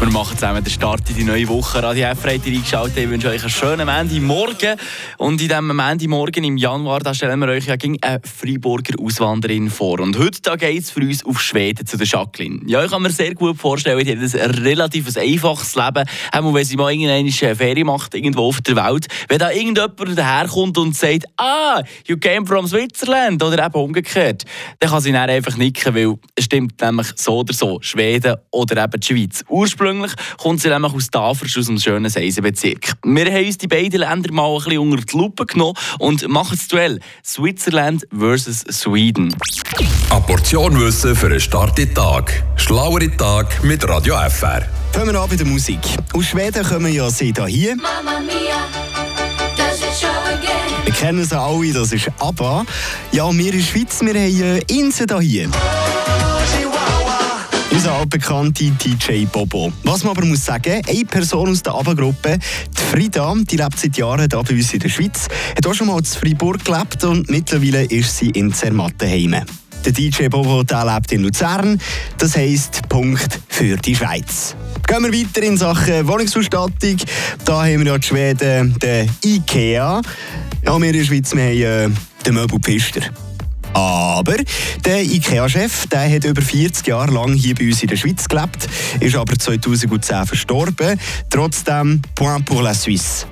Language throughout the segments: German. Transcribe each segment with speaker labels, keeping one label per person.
Speaker 1: Wir machen zusammen den Start in die neue Woche. Radio F eingeschaltet. Ich wünsche euch einen schönen Montagmorgen. Und in diesem Montagmorgen im Januar da stellen wir euch ja gegen eine Freiburger Auswanderin vor. Und heute geht es für uns auf Schweden zu der Jacqueline. Ja, ich kann mir sehr gut vorstellen, die hat ein relativ einfaches Leben. Auch wenn sie mal irgendeine Ferien macht, irgendwo auf der Welt. Wenn da irgendjemand daherkommt und sagt, ah, you came from Switzerland oder eben umgekehrt, dann kann sie dann einfach nicken, weil es stimmt nämlich so oder so, Schweden oder eben die Schweiz. Ursprünglich Ursprünglich kommt sie nämlich aus Tafers, aus dem schönen Seisenbezirk. Wir haben uns die beiden Länder mal ein bisschen unter die Lupe genommen und machen das Duell Switzerland versus Sweden.
Speaker 2: Eine Portion Wissen für einen starken Tag. Schlauere Tag mit Radio FR.
Speaker 3: Fangen wir an bei der Musik. Aus Schweden kommen ja sie hier.
Speaker 4: Mamma mia, it show again?
Speaker 3: Wir kennen sie alle, das ist ABBA. Ja, wir in der Schweiz, wir haben äh, Inse hier. Unser altbekannter DJ Bobo. Was man aber muss sagen, eine Person aus der ABBA-Gruppe, die Frida, die lebt seit Jahren hier bei uns in der Schweiz, hat auch schon mal in Freiburg gelebt und mittlerweile ist sie in Zermatt daheim. Der DJ Bobo der lebt in Luzern, das heisst Punkt für die Schweiz. Gehen wir weiter in Sachen Wohnungsausstattung. Da haben wir ja die Schweden, den IKEA. Ja, wir in der Schweiz wir haben, äh, den Möbelpister. Aber der IKEA-Chef hat über 40 Jahre lang hier bei uns in der Schweiz gelebt, ist aber 2010 verstorben. Trotzdem, point pour la Suisse.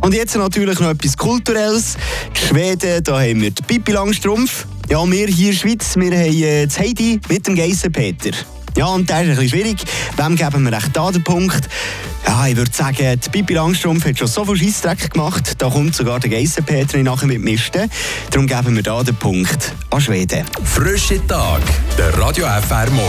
Speaker 3: Und jetzt natürlich noch etwas Kulturelles. Die Schweden, da haben wir die Pippi Langstrumpf. Ja, wir hier in der Schweiz, wir haben äh, das Heidi mit dem Geissenpeter. Ja, und der ist ein bisschen schwierig. Wem geben wir echt da den Punkt? Ja, ich würde sagen, die Pippi Langstrumpf hat schon so viel Scheissdreck gemacht, da kommt sogar der Geissenpeter nachher mit Misten. Darum geben wir da den Punkt an Schweden.
Speaker 2: Frische Tag, der Radio FR Morgen.